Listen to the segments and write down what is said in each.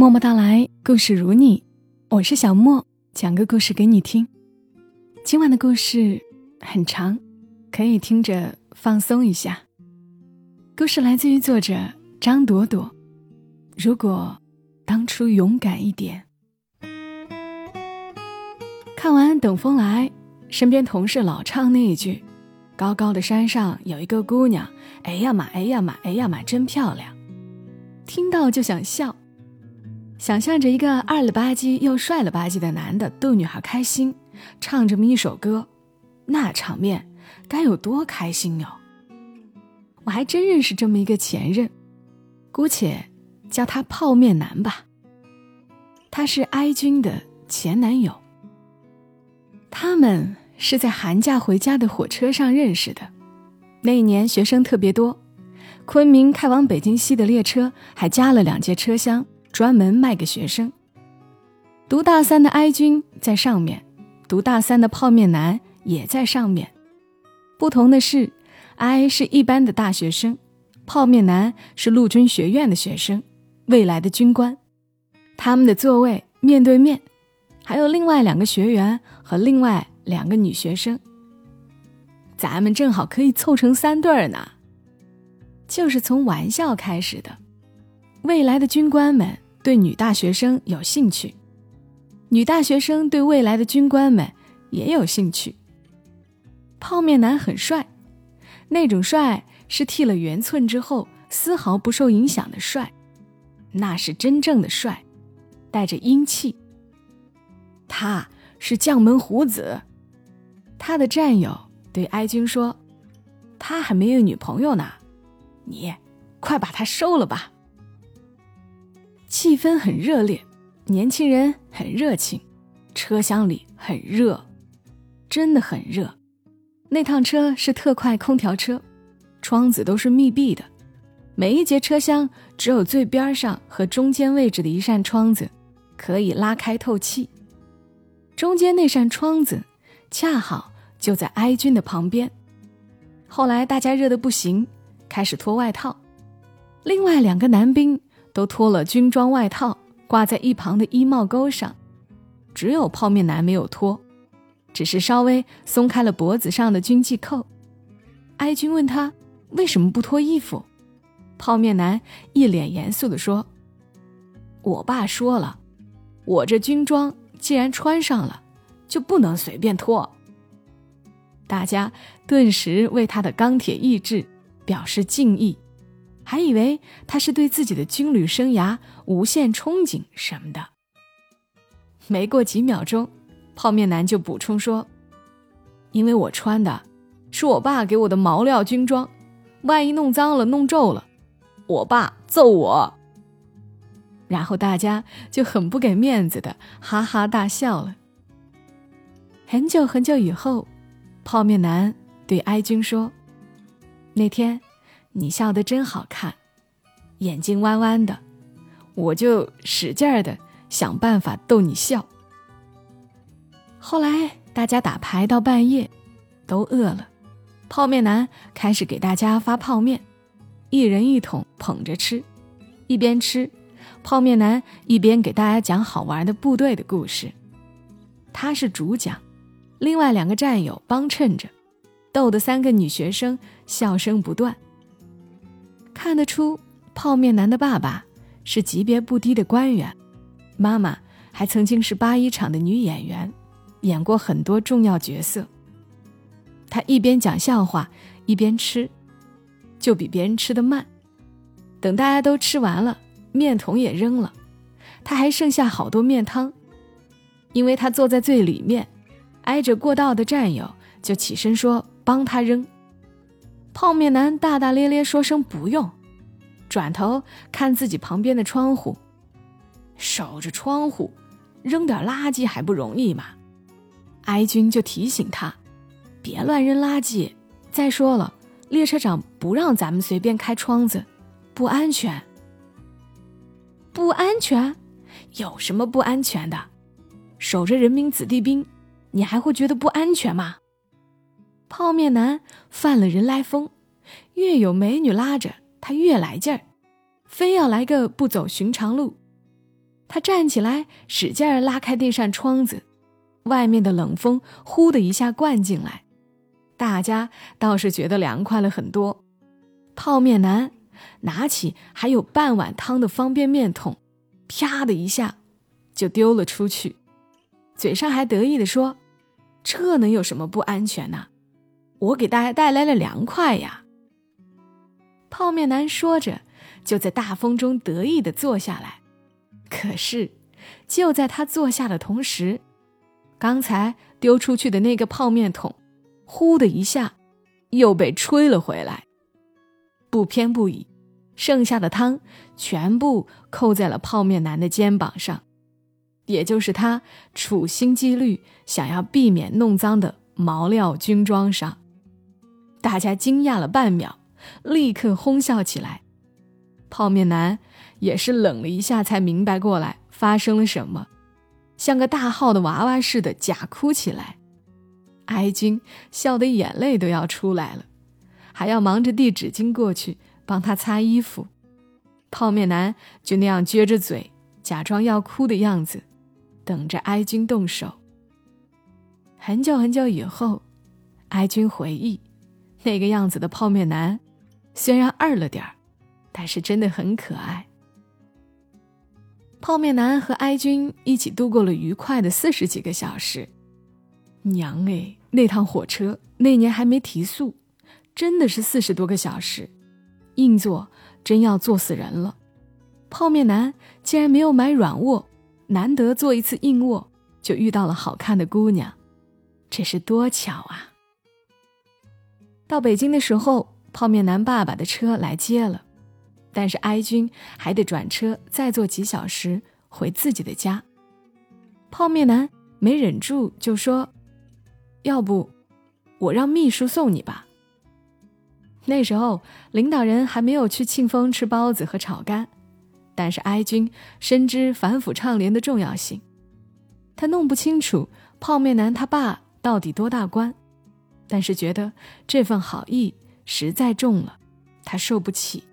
默默到来，故事如你，我是小莫，讲个故事给你听。今晚的故事很长，可以听着放松一下。故事来自于作者张朵朵。如果当初勇敢一点。看完《等风来》，身边同事老唱那一句：“高高的山上有一个姑娘，哎呀妈，哎呀妈，哎呀妈，真漂亮。”听到就想笑。想象着一个二了吧唧又帅了吧唧的男的逗女孩开心，唱这么一首歌，那场面该有多开心哟！我还真认识这么一个前任，姑且叫他泡面男吧。他是哀君的前男友。他们是在寒假回家的火车上认识的，那一年学生特别多，昆明开往北京西的列车还加了两节车厢。专门卖给学生。读大三的哀君在上面，读大三的泡面男也在上面。不同的是，哀是一般的大学生，泡面男是陆军学院的学生，未来的军官。他们的座位面对面，还有另外两个学员和另外两个女学生。咱们正好可以凑成三对儿呢。就是从玩笑开始的。未来的军官们对女大学生有兴趣，女大学生对未来的军官们也有兴趣。泡面男很帅，那种帅是剃了圆寸之后丝毫不受影响的帅，那是真正的帅，带着英气。他是将门虎子，他的战友对哀军说：“他还没有女朋友呢，你快把他收了吧。”气氛很热烈，年轻人很热情，车厢里很热，真的很热。那趟车是特快空调车，窗子都是密闭的，每一节车厢只有最边上和中间位置的一扇窗子可以拉开透气。中间那扇窗子恰好就在哀君的旁边。后来大家热得不行，开始脱外套。另外两个男兵。都脱了军装外套，挂在一旁的衣帽钩上，只有泡面男没有脱，只是稍微松开了脖子上的军纪扣。哀军问他为什么不脱衣服，泡面男一脸严肃地说：“我爸说了，我这军装既然穿上了，就不能随便脱。”大家顿时为他的钢铁意志表示敬意。还以为他是对自己的军旅生涯无限憧憬什么的。没过几秒钟，泡面男就补充说：“因为我穿的是我爸给我的毛料军装，万一弄脏了、弄皱了，我爸揍我。”然后大家就很不给面子的哈哈大笑了。很久很久以后，泡面男对哀君说：“那天。”你笑得真好看，眼睛弯弯的，我就使劲儿的想办法逗你笑。后来大家打牌到半夜，都饿了，泡面男开始给大家发泡面，一人一桶捧着吃，一边吃，泡面男一边给大家讲好玩的部队的故事。他是主讲，另外两个战友帮衬着，逗得三个女学生笑声不断。看得出，泡面男的爸爸是级别不低的官员，妈妈还曾经是八一厂的女演员，演过很多重要角色。他一边讲笑话一边吃，就比别人吃的慢。等大家都吃完了，面桶也扔了，他还剩下好多面汤，因为他坐在最里面，挨着过道的战友就起身说帮他扔。泡面男大大咧咧说声不用，转头看自己旁边的窗户，守着窗户，扔点垃圾还不容易吗？哀军就提醒他，别乱扔垃圾。再说了，列车长不让咱们随便开窗子，不安全。不安全？有什么不安全的？守着人民子弟兵，你还会觉得不安全吗？泡面男犯了人来疯，越有美女拉着他越来劲儿，非要来个不走寻常路。他站起来，使劲儿拉开那扇窗子，外面的冷风呼的一下灌进来，大家倒是觉得凉快了很多。泡面男拿起还有半碗汤的方便面桶，啪的一下就丢了出去，嘴上还得意地说：“这能有什么不安全呢？我给大家带来了凉快呀！”泡面男说着，就在大风中得意地坐下来。可是，就在他坐下的同时，刚才丢出去的那个泡面桶，呼的一下，又被吹了回来。不偏不倚，剩下的汤全部扣在了泡面男的肩膀上，也就是他处心积虑想要避免弄脏的毛料军装上。大家惊讶了半秒，立刻哄笑起来。泡面男。也是冷了一下，才明白过来发生了什么，像个大号的娃娃似的假哭起来。哀君笑得眼泪都要出来了，还要忙着递纸巾过去帮他擦衣服。泡面男就那样撅着嘴，假装要哭的样子，等着哀君动手。很久很久以后，哀君回忆，那个样子的泡面男，虽然二了点儿，但是真的很可爱。泡面男和哀君一起度过了愉快的四十几个小时。娘哎，那趟火车那年还没提速，真的是四十多个小时，硬座真要坐死人了。泡面男竟然没有买软卧，难得坐一次硬卧，就遇到了好看的姑娘，这是多巧啊！到北京的时候，泡面男爸爸的车来接了。但是哀君还得转车再坐几小时回自己的家。泡面男没忍住就说：“要不，我让秘书送你吧。”那时候领导人还没有去庆丰吃包子和炒肝，但是哀君深知反腐倡廉的重要性，他弄不清楚泡面男他爸到底多大官，但是觉得这份好意实在重了，他受不起。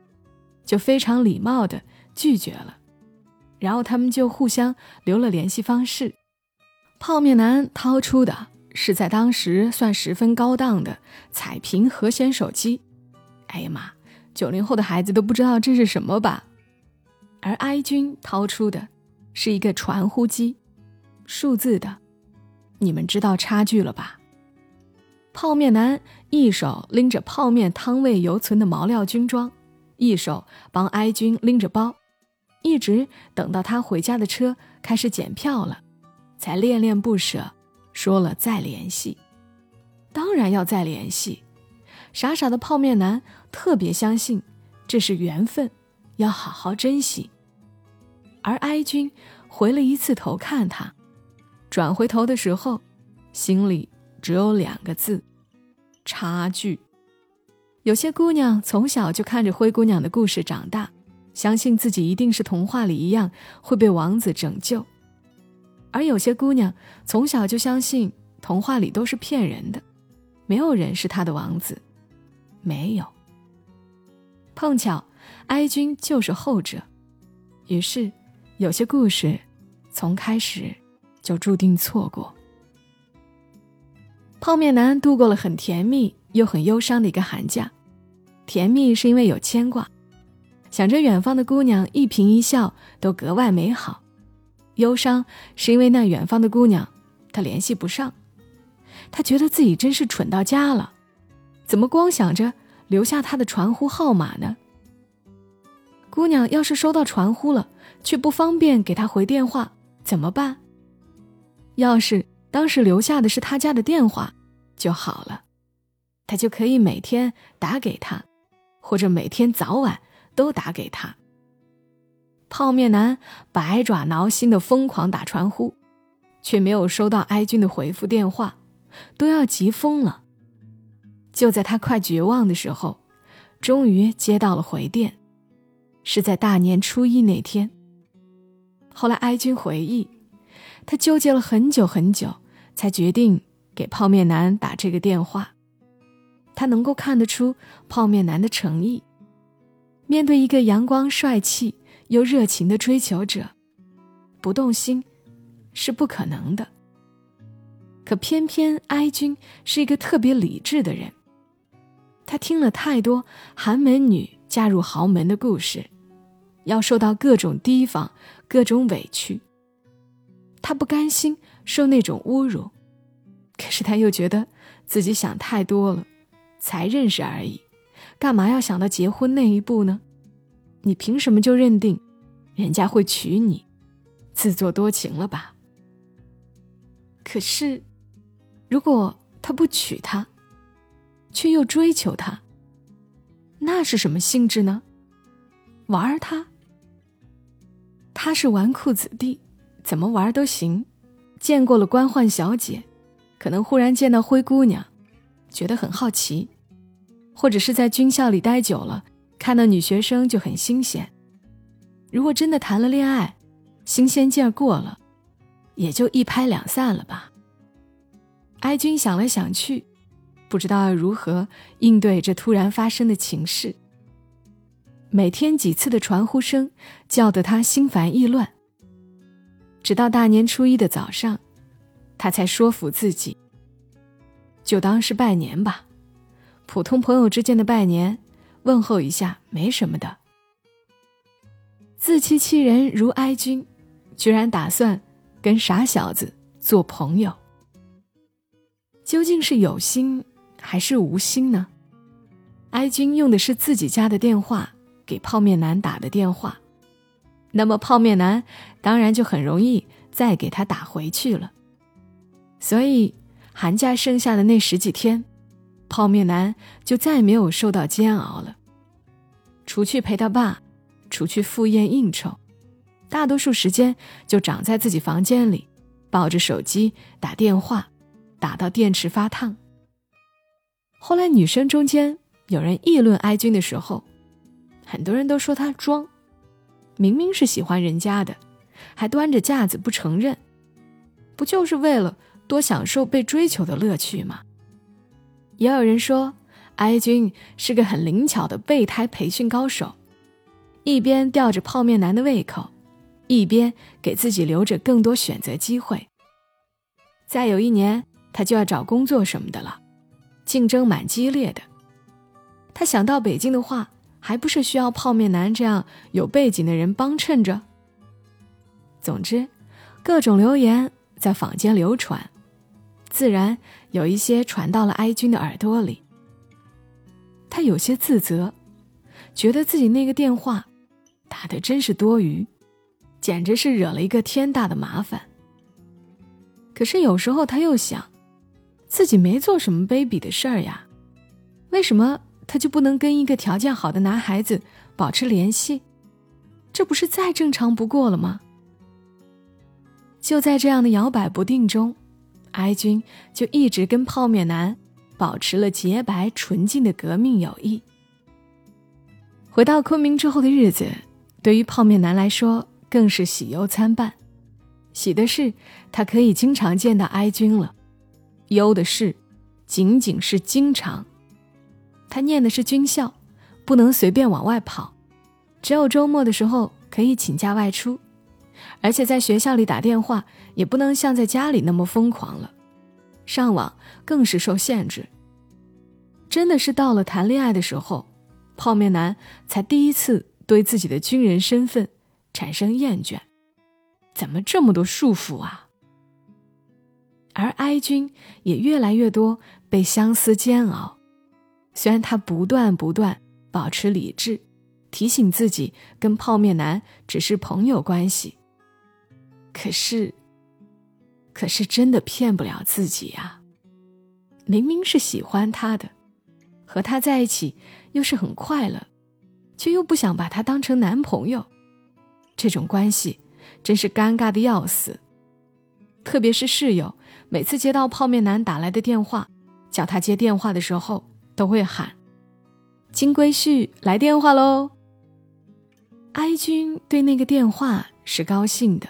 就非常礼貌的拒绝了，然后他们就互相留了联系方式。泡面男掏出的是在当时算十分高档的彩屏和弦手机，哎呀妈，九零后的孩子都不知道这是什么吧？而哀君掏出的是一个传呼机，数字的，你们知道差距了吧？泡面男一手拎着泡面汤味犹存的毛料军装。一手帮哀军拎着包，一直等到他回家的车开始检票了，才恋恋不舍，说了再联系。当然要再联系。傻傻的泡面男特别相信这是缘分，要好好珍惜。而哀军回了一次头看他，转回头的时候，心里只有两个字：差距。有些姑娘从小就看着灰姑娘的故事长大，相信自己一定是童话里一样会被王子拯救；而有些姑娘从小就相信童话里都是骗人的，没有人是她的王子。没有。碰巧，哀君就是后者。于是，有些故事从开始就注定错过。泡面男度过了很甜蜜又很忧伤的一个寒假。甜蜜是因为有牵挂，想着远方的姑娘一颦一笑都格外美好；忧伤是因为那远方的姑娘他联系不上，他觉得自己真是蠢到家了，怎么光想着留下他的传呼号码呢？姑娘要是收到传呼了，却不方便给他回电话怎么办？要是当时留下的是他家的电话就好了，他就可以每天打给他。或者每天早晚都打给他。泡面男百爪挠心的疯狂打传呼，却没有收到哀君的回复电话，都要急疯了。就在他快绝望的时候，终于接到了回电，是在大年初一那天。后来哀君回忆，他纠结了很久很久，才决定给泡面男打这个电话。他能够看得出泡面男的诚意。面对一个阳光帅气又热情的追求者，不动心是不可能的。可偏偏哀君是一个特别理智的人，他听了太多寒门女嫁入豪门的故事，要受到各种提防、各种委屈。他不甘心受那种侮辱，可是他又觉得自己想太多了，才认识而已，干嘛要想到结婚那一步呢？你凭什么就认定人家会娶你？自作多情了吧？可是，如果他不娶她，却又追求她，那是什么性质呢？玩他？他是纨绔子弟。怎么玩都行，见过了官宦小姐，可能忽然见到灰姑娘，觉得很好奇，或者是在军校里待久了，看到女学生就很新鲜。如果真的谈了恋爱，新鲜劲儿过了，也就一拍两散了吧。哀君想来想去，不知道要如何应对这突然发生的情事。每天几次的传呼声，叫得他心烦意乱。直到大年初一的早上，他才说服自己，就当是拜年吧，普通朋友之间的拜年，问候一下没什么的。自欺欺人如哀君，居然打算跟傻小子做朋友，究竟是有心还是无心呢？哀君用的是自己家的电话给泡面男打的电话。那么泡面男当然就很容易再给他打回去了。所以寒假剩下的那十几天，泡面男就再没有受到煎熬了。除去陪他爸，除去赴宴应酬，大多数时间就长在自己房间里，抱着手机打电话，打到电池发烫。后来女生中间有人议论哀君的时候，很多人都说他装。明明是喜欢人家的，还端着架子不承认，不就是为了多享受被追求的乐趣吗？也有人说，哀君是个很灵巧的备胎培训高手，一边吊着泡面男的胃口，一边给自己留着更多选择机会。再有一年，他就要找工作什么的了，竞争蛮激烈的。他想到北京的话。还不是需要泡面男这样有背景的人帮衬着。总之，各种流言在坊间流传，自然有一些传到了哀君的耳朵里。他有些自责，觉得自己那个电话打的真是多余，简直是惹了一个天大的麻烦。可是有时候他又想，自己没做什么卑鄙的事儿呀，为什么？他就不能跟一个条件好的男孩子保持联系，这不是再正常不过了吗？就在这样的摇摆不定中，哀军就一直跟泡面男保持了洁白纯净的革命友谊。回到昆明之后的日子，对于泡面男来说更是喜忧参半。喜的是他可以经常见到哀军了，忧的是仅仅是经常。他念的是军校，不能随便往外跑，只有周末的时候可以请假外出，而且在学校里打电话也不能像在家里那么疯狂了，上网更是受限制。真的是到了谈恋爱的时候，泡面男才第一次对自己的军人身份产生厌倦，怎么这么多束缚啊？而哀君也越来越多被相思煎熬。虽然他不断不断保持理智，提醒自己跟泡面男只是朋友关系，可是，可是真的骗不了自己呀。明明是喜欢他的，和他在一起又是很快乐，却又不想把他当成男朋友，这种关系真是尴尬的要死。特别是室友，每次接到泡面男打来的电话，叫他接电话的时候。都会喊：“金龟婿来电话喽。”哀君对那个电话是高兴的，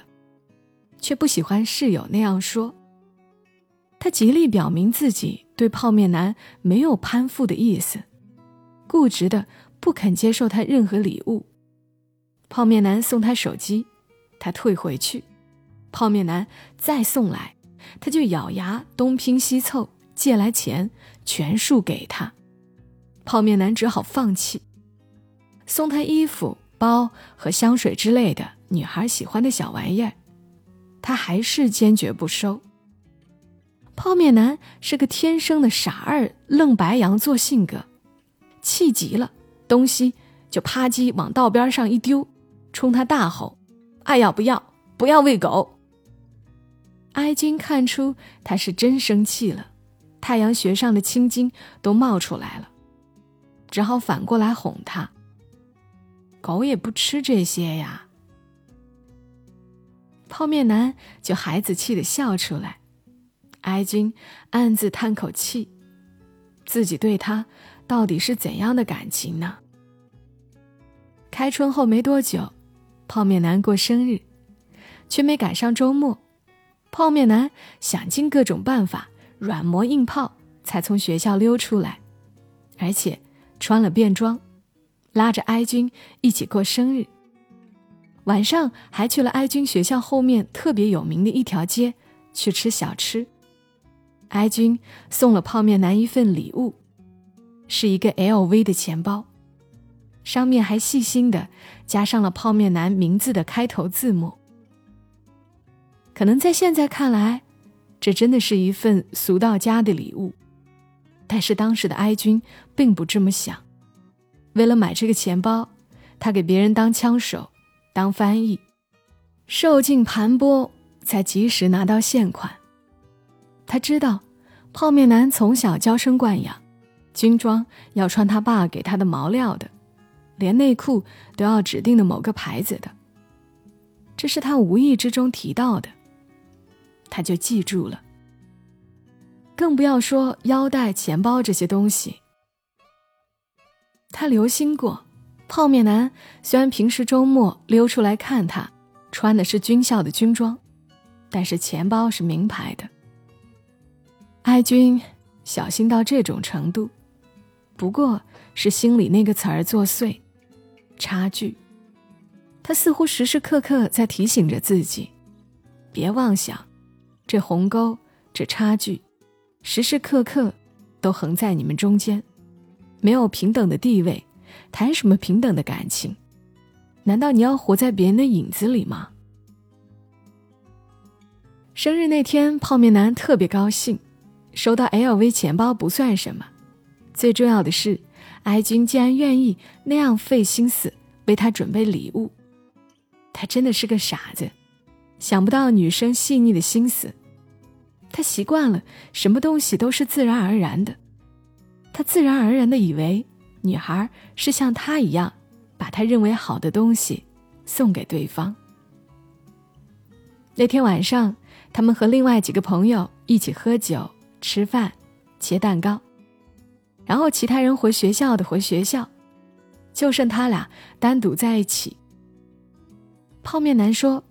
却不喜欢室友那样说。他极力表明自己对泡面男没有攀附的意思，固执的不肯接受他任何礼物。泡面男送他手机，他退回去，泡面男再送来，他就咬牙东拼西凑借来钱，全数给他。泡面男只好放弃，送他衣服、包和香水之类的女孩喜欢的小玩意儿，他还是坚决不收。泡面男是个天生的傻二愣白羊座性格，气急了，东西就啪叽往道边上一丢，冲他大吼：“爱要不要？不要喂狗！”哀君看出他是真生气了，太阳穴上的青筋都冒出来了，只好反过来哄他：“狗也不吃这些呀。”泡面男就孩子气的笑出来。哀君暗自叹口气，自己对他到底是怎样的感情呢？开春后没多久，泡面男过生日，却没赶上周末。泡面男想尽各种办法，软磨硬泡，才从学校溜出来，而且穿了便装，拉着哀君一起过生日。晚上还去了哀君学校后面特别有名的一条街去吃小吃。哀君送了泡面男一份礼物，是一个 LV 的钱包，上面还细心的加上了泡面男名字的开头字母。可能在现在看来，这真的是一份俗到家的礼物，但是当时的哀君并不这么想。为了买这个钱包，他给别人当枪手，当翻译，受尽盘剥，才及时拿到现款。他知道，泡面男从小娇生惯养，军装要穿他爸给他的毛料的，连内裤都要指定的某个牌子的。这是他无意之中提到的，他就记住了。更不要说腰带、钱包这些东西。他留心过，泡面男虽然平时周末溜出来看他，穿的是军校的军装，但是钱包是名牌的。爱军小心到这种程度，不过是心里那个词儿作祟，差距。他似乎时时刻刻在提醒着自己，别妄想，这鸿沟，这差距，时时刻刻都横在你们中间，没有平等的地位，谈什么平等的感情？难道你要活在别人的影子里吗？生日那天，泡面男特别高兴。收到 LV 钱包不算什么，最重要的是，哀君竟然愿意那样费心思为他准备礼物。他真的是个傻子，想不到女生细腻的心思。他习惯了什么东西都是自然而然的，他自然而然的以为女孩是像他一样，把他认为好的东西送给对方。那天晚上，他们和另外几个朋友一起喝酒。吃饭，切蛋糕，然后其他人回学校的回学校，就剩他俩单独在一起。泡面男说：“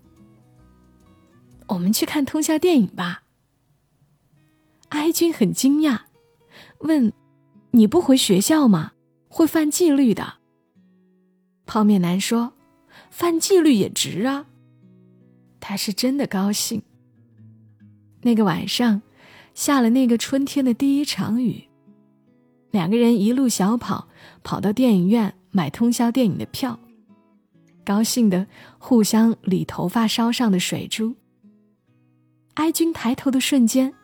我们去看通宵电影吧。”哀君很惊讶，问：“你不回学校吗？会犯纪律的。”泡面男说：“犯纪律也值啊。”他是真的高兴。那个晚上。下了那个春天的第一场雨，两个人一路小跑，跑到电影院买通宵电影的票，高兴的互相理头发梢上的水珠。哀君抬头的瞬间，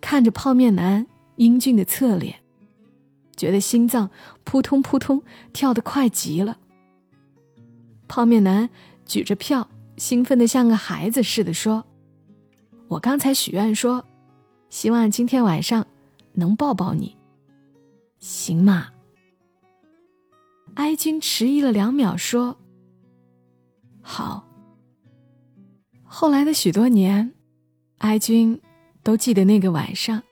看着泡面男英俊的侧脸，觉得心脏扑通扑通跳得快极了。泡面男举着票，兴奋的像个孩子似的说：“我刚才许愿说。”希望今天晚上能抱抱你，行吗？哀君迟疑了两秒，说：“好。”后来的许多年，哀君都记得那个晚上，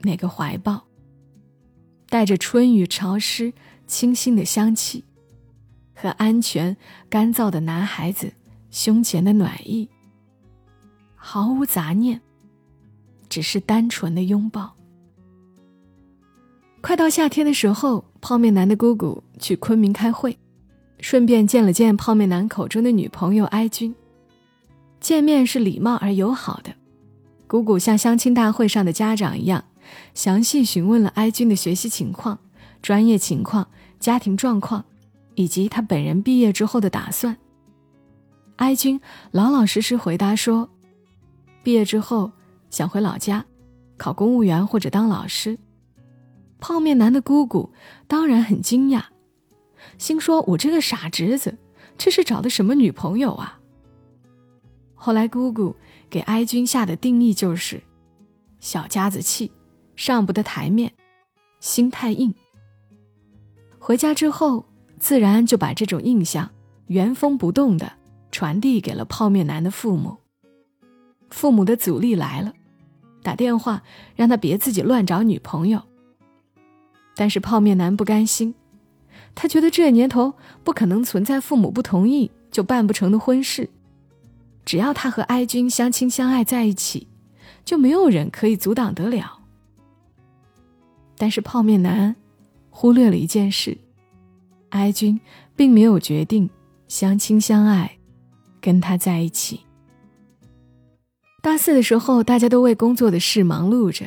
那个怀抱，带着春雨潮湿、清新的香气，和安全、干燥的男孩子胸前的暖意，毫无杂念。只是单纯的拥抱。快到夏天的时候，泡面男的姑姑去昆明开会，顺便见了见泡面男口中的女朋友哀君。见面是礼貌而友好的。姑姑像相亲大会上的家长一样，详细询问了哀君的学习情况、专业情况、家庭状况，以及他本人毕业之后的打算。哀君老老实实回答说：“毕业之后想回老家，考公务员或者当老师。”泡面男的姑姑当然很惊讶，心说：“我这个傻侄子，这是找的什么女朋友啊？”后来姑姑给哀君下的定义就是：“小家子气，上不得台面，心太硬。”回家之后，自然就把这种印象原封不动的传递给了泡面男的父母。父母的阻力来了，打电话让他别自己乱找女朋友。但是泡面男不甘心，他觉得这年头不可能存在父母不同意就办不成的婚事，只要他和哀君相亲相爱在一起，就没有人可以阻挡得了。但是泡面男忽略了一件事，哀君并没有决定相亲相爱，跟他在一起。大四的时候，大家都为工作的事忙碌着，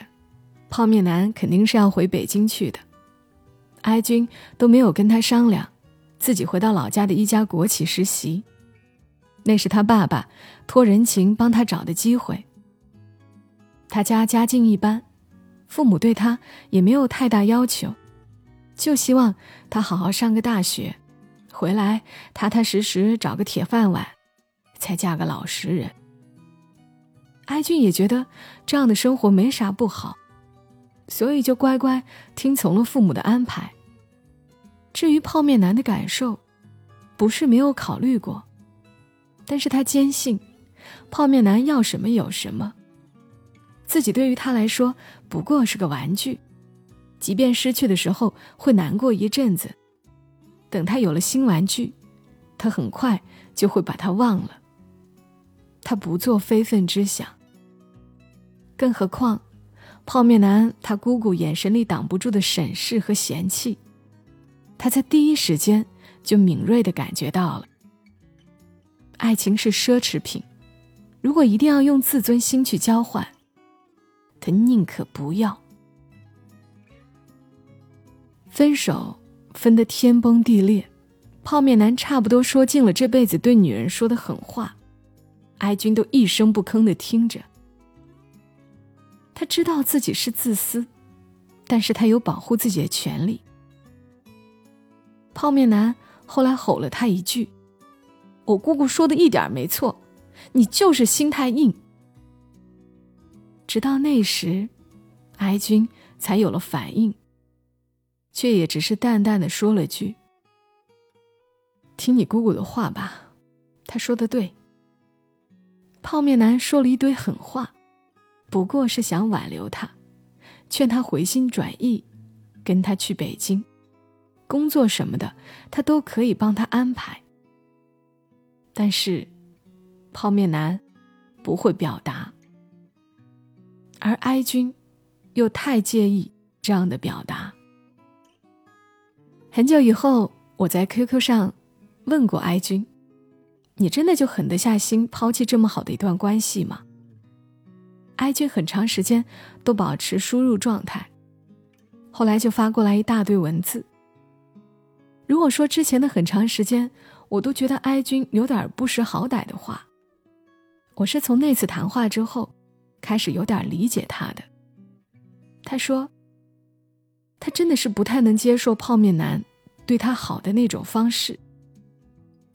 泡面男肯定是要回北京去的。哀君都没有跟他商量，自己回到老家的一家国企实习。那是他爸爸托人情帮他找的机会。他家家境一般，父母对他也没有太大要求，就希望他好好上个大学，回来踏踏实实找个铁饭碗，才嫁个老实人。艾俊也觉得这样的生活没啥不好。所以就乖乖听从了父母的安排。至于泡面男的感受，不是没有考虑过，但是他坚信，泡面男要什么有什么，自己对于他来说不过是个玩具，即便失去的时候会难过一阵子，等他有了新玩具，他很快就会把他忘了。他不做非分之想，更何况。泡面男他姑姑眼神里挡不住的审视和嫌弃，他在第一时间就敏锐的感觉到了。爱情是奢侈品，如果一定要用自尊心去交换，他宁可不要。分手分得天崩地裂，泡面男差不多说尽了这辈子对女人说的狠话，哀君都一声不吭的听着。他知道自己是自私，但是他有保护自己的权利。泡面男后来吼了他一句：“我姑姑说的一点没错，你就是心太硬。”直到那时，哀君才有了反应，却也只是淡淡的说了句：“听你姑姑的话吧，她说的对。”泡面男说了一堆狠话。不过是想挽留他，劝他回心转意，跟他去北京，工作什么的，他都可以帮他安排。但是，泡面男不会表达，而哀君又太介意这样的表达。很久以后，我在 QQ 上问过哀君：“你真的就狠得下心抛弃这么好的一段关系吗？”哀君很长时间都保持输入状态，后来就发过来一大堆文字。如果说之前的很长时间我都觉得哀君有点不识好歹的话，我是从那次谈话之后开始有点理解他的。他说，他真的是不太能接受泡面男对他好的那种方式。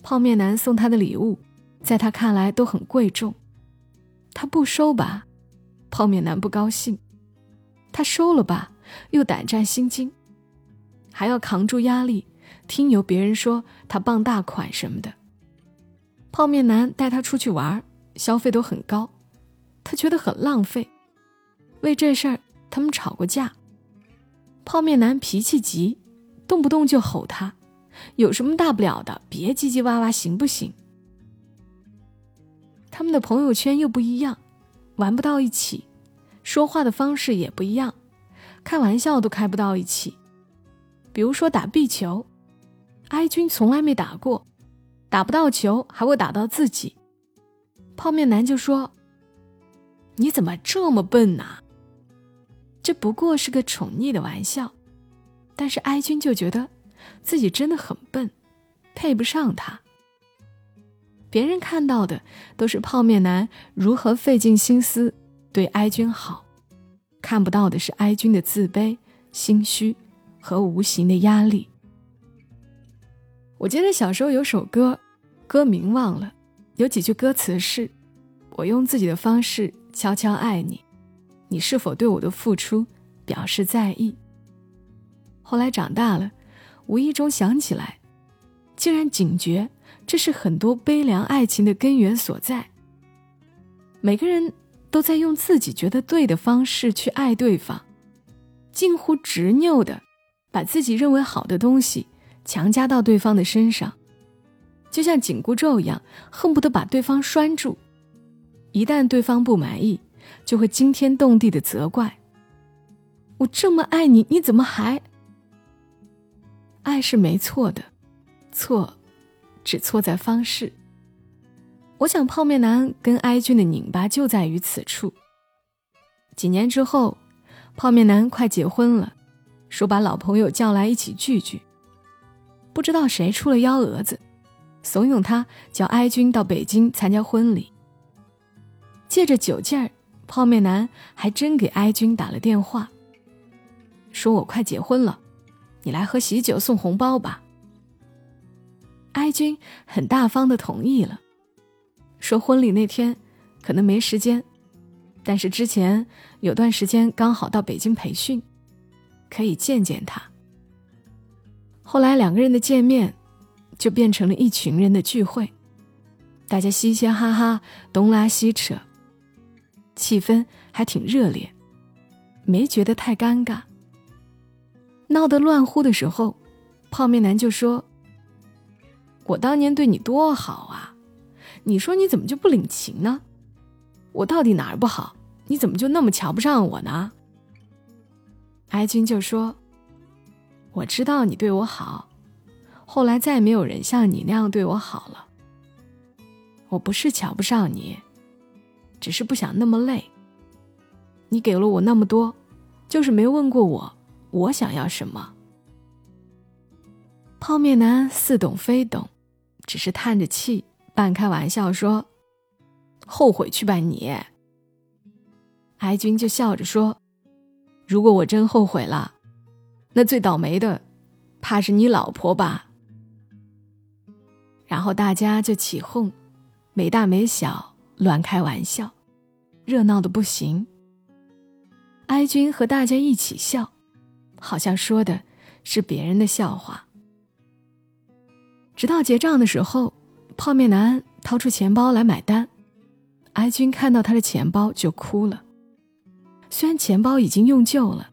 泡面男送他的礼物，在他看来都很贵重，他不收吧？泡面男不高兴，他收了吧，又胆战心惊，还要扛住压力，听由别人说他傍大款什么的。泡面男带他出去玩，消费都很高，他觉得很浪费。为这事儿，他们吵过架。泡面男脾气急，动不动就吼他：“有什么大不了的？别唧唧哇哇，行不行？”他们的朋友圈又不一样。玩不到一起，说话的方式也不一样，开玩笑都开不到一起。比如说打壁球，哀军从来没打过，打不到球还会打到自己。泡面男就说：“你怎么这么笨呐？”这不过是个宠溺的玩笑，但是哀军就觉得自己真的很笨，配不上他。别人看到的都是泡面男如何费尽心思对哀军好，看不到的是哀军的自卑、心虚和无形的压力。我记得小时候有首歌，歌名忘了，有几句歌词是：“我用自己的方式悄悄爱你。”你是否对我的付出表示在意？后来长大了，无意中想起来，竟然警觉这是很多悲凉爱情的根源所在。每个人都在用自己觉得对的方式去爱对方，近乎执拗的把自己认为好的东西强加到对方的身上，就像紧箍咒一样，恨不得把对方拴住。一旦对方不满意，就会惊天动地的责怪。我这么爱你，你怎么还？爱是没错的，错，只错在方式。我想泡面男跟哀君的拧巴就在于此处。几年之后，泡面男快结婚了，说把老朋友叫来一起聚聚。不知道谁出了幺蛾子，怂恿他叫哀君到北京参加婚礼，借着酒劲儿。泡面男还真给哀君打了电话，说我快结婚了，你来喝喜酒送红包吧。哀君很大方的同意了，说婚礼那天可能没时间，但是之前有段时间刚好到北京培训，可以见见他。后来两个人的见面，就变成了一群人的聚会，大家嘻嘻哈哈，东拉西扯。气氛还挺热烈，没觉得太尴尬。闹得乱乎的时候，泡面男就说：“我当年对你多好啊，你说你怎么就不领情呢？我到底哪儿不好？你怎么就那么瞧不上我呢？”哀君就说：“我知道你对我好，后来再没有人像你那样对我好了。我不是瞧不上你。”只是不想那么累。你给了我那么多，就是没问过我，我想要什么。泡面男似懂非懂，只是叹着气，半开玩笑说：“后悔去吧你。”哀君就笑着说：“如果我真后悔了，那最倒霉的，怕是你老婆吧。”然后大家就起哄，没大没小。乱开玩笑，热闹的不行。哀君和大家一起笑，好像说的是别人的笑话。直到结账的时候，泡面男掏出钱包来买单，哀君看到他的钱包就哭了。虽然钱包已经用旧了，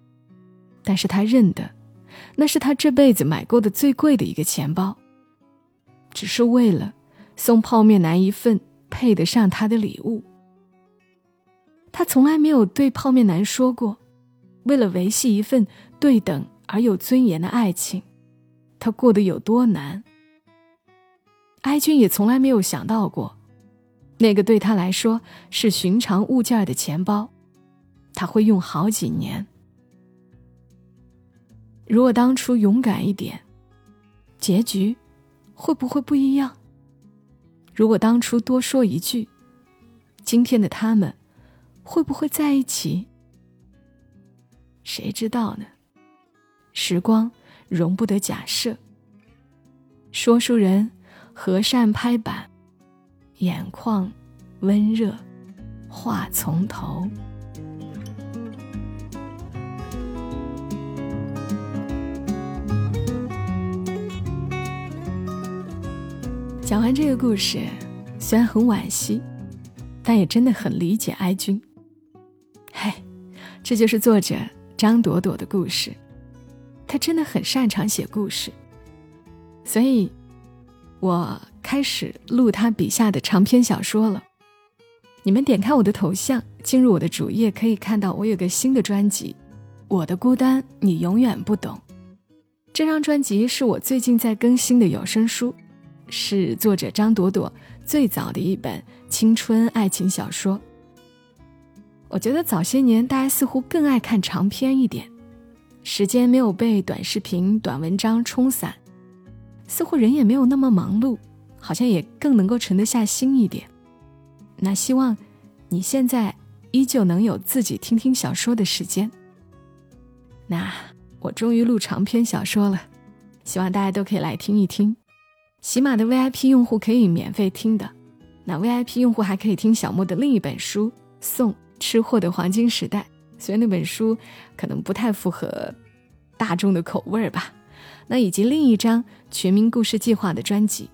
但是他认得，那是他这辈子买过的最贵的一个钱包，只是为了送泡面男一份。配得上他的礼物。他从来没有对泡面男说过，为了维系一份对等而有尊严的爱情，他过得有多难。哀君也从来没有想到过，那个对他来说是寻常物件的钱包，他会用好几年。如果当初勇敢一点，结局会不会不一样？如果当初多说一句，今天的他们会不会在一起？谁知道呢？时光容不得假设。说书人和善拍板，眼眶温热，话从头。讲完这个故事，虽然很惋惜，但也真的很理解哀君。嗨，这就是作者张朵朵的故事，她真的很擅长写故事，所以，我开始录她笔下的长篇小说了。你们点开我的头像，进入我的主页，可以看到我有个新的专辑《我的孤单你永远不懂》。这张专辑是我最近在更新的有声书。是作者张朵朵最早的一本青春爱情小说。我觉得早些年大家似乎更爱看长篇一点，时间没有被短视频、短文章冲散，似乎人也没有那么忙碌，好像也更能够沉得下心一点。那希望你现在依旧能有自己听听小说的时间。那我终于录长篇小说了，希望大家都可以来听一听。喜马的 VIP 用户可以免费听的，那 VIP 用户还可以听小莫的另一本书《送吃货的黄金时代》，虽然那本书可能不太符合大众的口味吧。那以及另一张《全民故事计划》的专辑。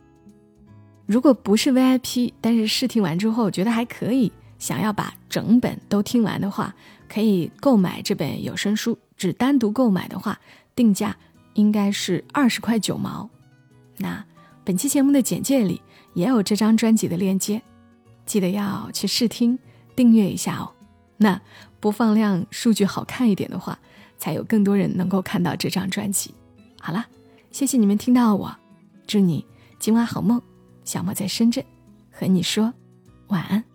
如果不是 VIP，但是试听完之后觉得还可以，想要把整本都听完的话，可以购买这本有声书。只单独购买的话，定价应该是二十块九毛。那本期节目的简介里也有这张专辑的链接，记得要去试听、订阅一下哦。那播放量数据好看一点的话，才有更多人能够看到这张专辑。好了，谢谢你们听到我，祝你今晚好梦。小莫在深圳，和你说晚安。